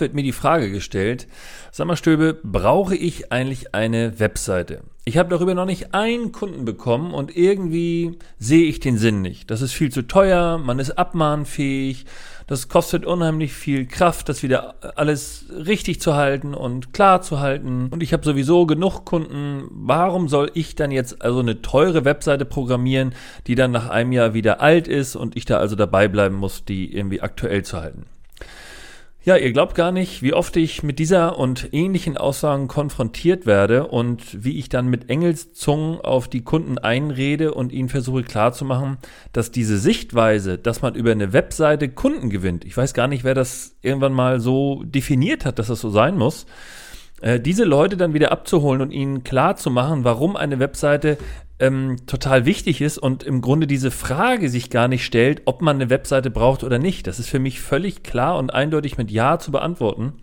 wird mir die Frage gestellt, sag mal Stöbe, brauche ich eigentlich eine Webseite? Ich habe darüber noch nicht einen Kunden bekommen und irgendwie sehe ich den Sinn nicht. Das ist viel zu teuer, man ist abmahnfähig, das kostet unheimlich viel Kraft, das wieder alles richtig zu halten und klar zu halten. Und ich habe sowieso genug Kunden. Warum soll ich dann jetzt also eine teure Webseite programmieren, die dann nach einem Jahr wieder alt ist und ich da also dabei bleiben muss, die irgendwie aktuell zu halten? Ja, ihr glaubt gar nicht, wie oft ich mit dieser und ähnlichen Aussagen konfrontiert werde und wie ich dann mit Engelszungen auf die Kunden einrede und ihnen versuche klarzumachen, dass diese Sichtweise, dass man über eine Webseite Kunden gewinnt, ich weiß gar nicht, wer das irgendwann mal so definiert hat, dass das so sein muss, äh, diese Leute dann wieder abzuholen und ihnen klarzumachen, warum eine Webseite ähm, total wichtig ist und im Grunde diese Frage sich gar nicht stellt, ob man eine Webseite braucht oder nicht. Das ist für mich völlig klar und eindeutig mit Ja zu beantworten.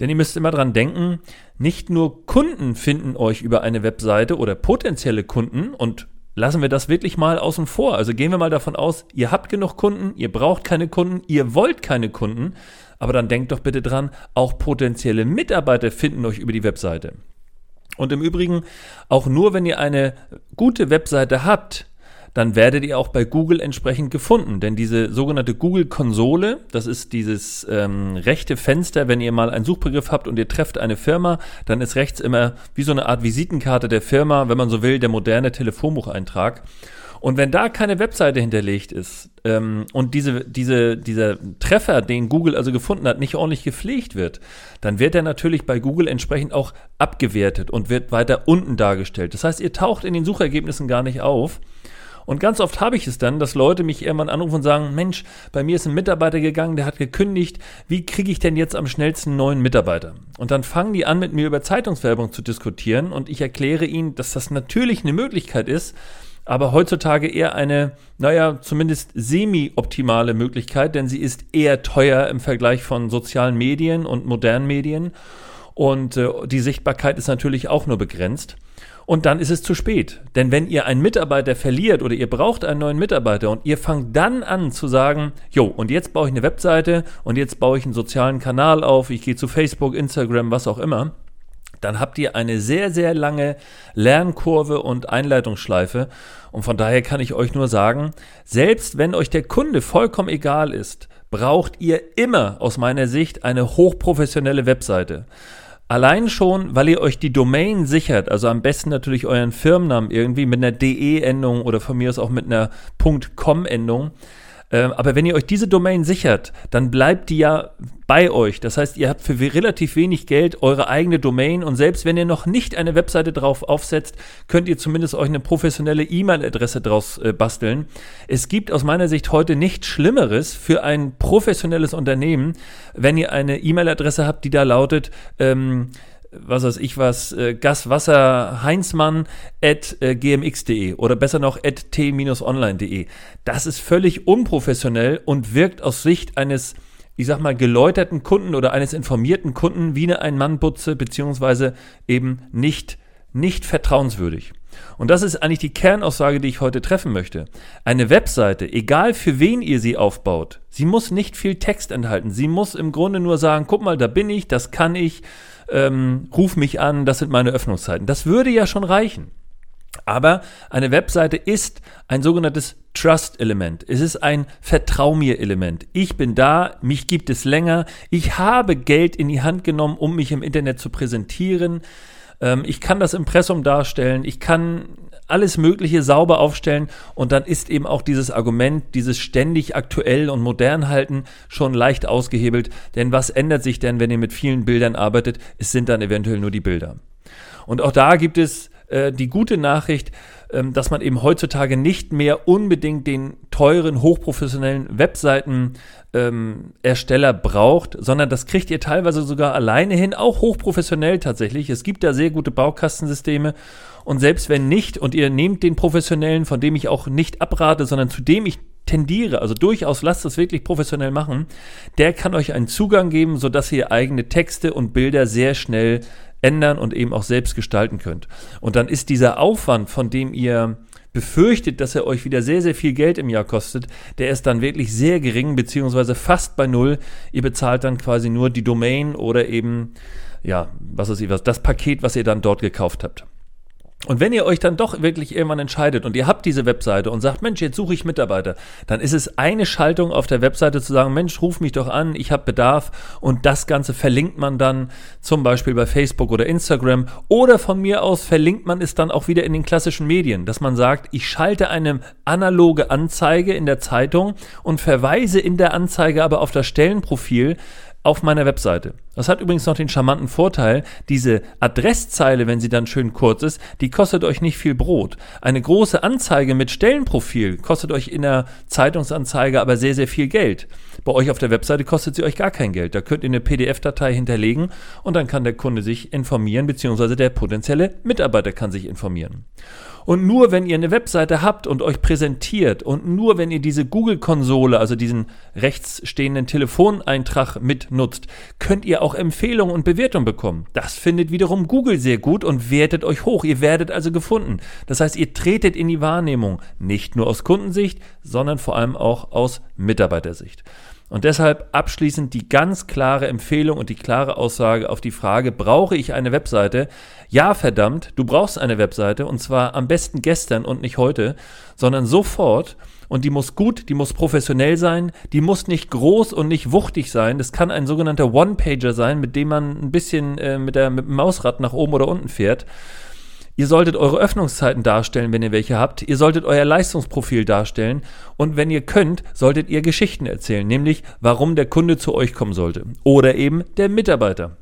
Denn ihr müsst immer dran denken, nicht nur Kunden finden euch über eine Webseite oder potenzielle Kunden und lassen wir das wirklich mal außen vor. Also gehen wir mal davon aus, ihr habt genug Kunden, ihr braucht keine Kunden, ihr wollt keine Kunden, aber dann denkt doch bitte dran, auch potenzielle Mitarbeiter finden euch über die Webseite. Und im Übrigen, auch nur wenn ihr eine gute Webseite habt, dann werdet ihr auch bei Google entsprechend gefunden. Denn diese sogenannte Google-Konsole, das ist dieses ähm, rechte Fenster, wenn ihr mal einen Suchbegriff habt und ihr trefft eine Firma, dann ist rechts immer wie so eine Art Visitenkarte der Firma, wenn man so will, der moderne Telefonbucheintrag. Und wenn da keine Webseite hinterlegt ist ähm, und diese, diese, dieser Treffer, den Google also gefunden hat, nicht ordentlich gepflegt wird, dann wird er natürlich bei Google entsprechend auch abgewertet und wird weiter unten dargestellt. Das heißt, ihr taucht in den Suchergebnissen gar nicht auf. Und ganz oft habe ich es dann, dass Leute mich irgendwann anrufen und sagen, Mensch, bei mir ist ein Mitarbeiter gegangen, der hat gekündigt, wie kriege ich denn jetzt am schnellsten einen neuen Mitarbeiter? Und dann fangen die an, mit mir über Zeitungswerbung zu diskutieren und ich erkläre ihnen, dass das natürlich eine Möglichkeit ist, aber heutzutage eher eine, naja, zumindest semi-optimale Möglichkeit, denn sie ist eher teuer im Vergleich von sozialen Medien und modernen Medien. Und äh, die Sichtbarkeit ist natürlich auch nur begrenzt. Und dann ist es zu spät. Denn wenn ihr einen Mitarbeiter verliert oder ihr braucht einen neuen Mitarbeiter und ihr fangt dann an zu sagen, jo, und jetzt baue ich eine Webseite und jetzt baue ich einen sozialen Kanal auf, ich gehe zu Facebook, Instagram, was auch immer, dann habt ihr eine sehr, sehr lange Lernkurve und Einleitungsschleife. Und von daher kann ich euch nur sagen, selbst wenn euch der Kunde vollkommen egal ist, braucht ihr immer aus meiner Sicht eine hochprofessionelle Webseite. Allein schon, weil ihr euch die Domain sichert, also am besten natürlich euren Firmennamen irgendwie mit einer DE-Endung oder von mir aus auch mit einer .com-Endung. Ähm, aber wenn ihr euch diese Domain sichert, dann bleibt die ja bei euch. Das heißt, ihr habt für relativ wenig Geld eure eigene Domain und selbst wenn ihr noch nicht eine Webseite drauf aufsetzt, könnt ihr zumindest euch eine professionelle E-Mail-Adresse draus äh, basteln. Es gibt aus meiner Sicht heute nichts Schlimmeres für ein professionelles Unternehmen, wenn ihr eine E-Mail-Adresse habt, die da lautet, ähm, was weiß ich was, äh, Gaswasser Heinzmann at äh, gmx.de oder besser noch at t-online.de. Das ist völlig unprofessionell und wirkt aus Sicht eines, ich sag mal, geläuterten Kunden oder eines informierten Kunden wie eine Ein-Mann-Butze, beziehungsweise eben nicht, nicht vertrauenswürdig. Und das ist eigentlich die Kernaussage, die ich heute treffen möchte. Eine Webseite, egal für wen ihr sie aufbaut, sie muss nicht viel Text enthalten. Sie muss im Grunde nur sagen, guck mal, da bin ich, das kann ich, ähm, ruf mich an, das sind meine Öffnungszeiten. Das würde ja schon reichen. Aber eine Webseite ist ein sogenanntes Trust-Element. Es ist ein Vertrau mir-Element. Ich bin da, mich gibt es länger. Ich habe Geld in die Hand genommen, um mich im Internet zu präsentieren. Ähm, ich kann das Impressum darstellen. Ich kann alles Mögliche sauber aufstellen und dann ist eben auch dieses Argument, dieses ständig aktuell und modern halten schon leicht ausgehebelt. Denn was ändert sich denn, wenn ihr mit vielen Bildern arbeitet? Es sind dann eventuell nur die Bilder. Und auch da gibt es äh, die gute Nachricht, dass man eben heutzutage nicht mehr unbedingt den teuren, hochprofessionellen Webseitenersteller ähm, braucht, sondern das kriegt ihr teilweise sogar alleine hin, auch hochprofessionell tatsächlich. Es gibt da sehr gute Baukastensysteme und selbst wenn nicht und ihr nehmt den professionellen, von dem ich auch nicht abrate, sondern zu dem ich tendiere, also durchaus lasst es wirklich professionell machen, der kann euch einen Zugang geben, sodass ihr eigene Texte und Bilder sehr schnell ändern und eben auch selbst gestalten könnt. Und dann ist dieser Aufwand, von dem ihr befürchtet, dass er euch wieder sehr, sehr viel Geld im Jahr kostet, der ist dann wirklich sehr gering, beziehungsweise fast bei Null. Ihr bezahlt dann quasi nur die Domain oder eben, ja, was weiß ich was, das Paket, was ihr dann dort gekauft habt. Und wenn ihr euch dann doch wirklich irgendwann entscheidet und ihr habt diese Webseite und sagt, Mensch, jetzt suche ich Mitarbeiter, dann ist es eine Schaltung auf der Webseite zu sagen, Mensch, ruf mich doch an, ich habe Bedarf. Und das Ganze verlinkt man dann zum Beispiel bei Facebook oder Instagram. Oder von mir aus verlinkt man es dann auch wieder in den klassischen Medien, dass man sagt, ich schalte eine analoge Anzeige in der Zeitung und verweise in der Anzeige aber auf das Stellenprofil auf meiner Webseite. Das hat übrigens noch den charmanten Vorteil, diese Adresszeile, wenn sie dann schön kurz ist, die kostet euch nicht viel Brot. Eine große Anzeige mit Stellenprofil kostet euch in der Zeitungsanzeige aber sehr, sehr viel Geld. Bei euch auf der Webseite kostet sie euch gar kein Geld. Da könnt ihr eine PDF-Datei hinterlegen und dann kann der Kunde sich informieren, beziehungsweise der potenzielle Mitarbeiter kann sich informieren. Und nur wenn ihr eine Webseite habt und euch präsentiert und nur wenn ihr diese Google-Konsole, also diesen rechts stehenden Telefoneintrag mitnutzt, könnt ihr auch Empfehlungen und Bewertungen bekommen. Das findet wiederum Google sehr gut und wertet euch hoch. Ihr werdet also gefunden. Das heißt, ihr tretet in die Wahrnehmung, nicht nur aus Kundensicht, sondern vor allem auch aus Mitarbeitersicht. Und deshalb abschließend die ganz klare Empfehlung und die klare Aussage auf die Frage, brauche ich eine Webseite? Ja, verdammt, du brauchst eine Webseite und zwar am besten gestern und nicht heute, sondern sofort. Und die muss gut, die muss professionell sein, die muss nicht groß und nicht wuchtig sein. Das kann ein sogenannter One-Pager sein, mit dem man ein bisschen äh, mit, der, mit dem Mausrad nach oben oder unten fährt. Ihr solltet eure Öffnungszeiten darstellen, wenn ihr welche habt. Ihr solltet euer Leistungsprofil darstellen. Und wenn ihr könnt, solltet ihr Geschichten erzählen, nämlich warum der Kunde zu euch kommen sollte. Oder eben der Mitarbeiter.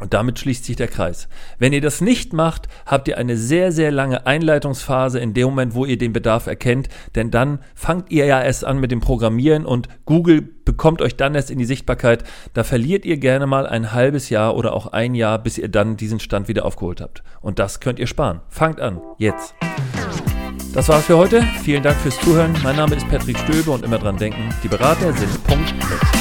Und damit schließt sich der Kreis. Wenn ihr das nicht macht, habt ihr eine sehr, sehr lange Einleitungsphase in dem Moment, wo ihr den Bedarf erkennt, denn dann fangt ihr ja erst an mit dem Programmieren und Google bekommt euch dann erst in die Sichtbarkeit. Da verliert ihr gerne mal ein halbes Jahr oder auch ein Jahr, bis ihr dann diesen Stand wieder aufgeholt habt. Und das könnt ihr sparen. Fangt an, jetzt. Das war's für heute. Vielen Dank fürs Zuhören. Mein Name ist Patrick Stöbe und immer dran denken, die Berater sind Punkt. Mit.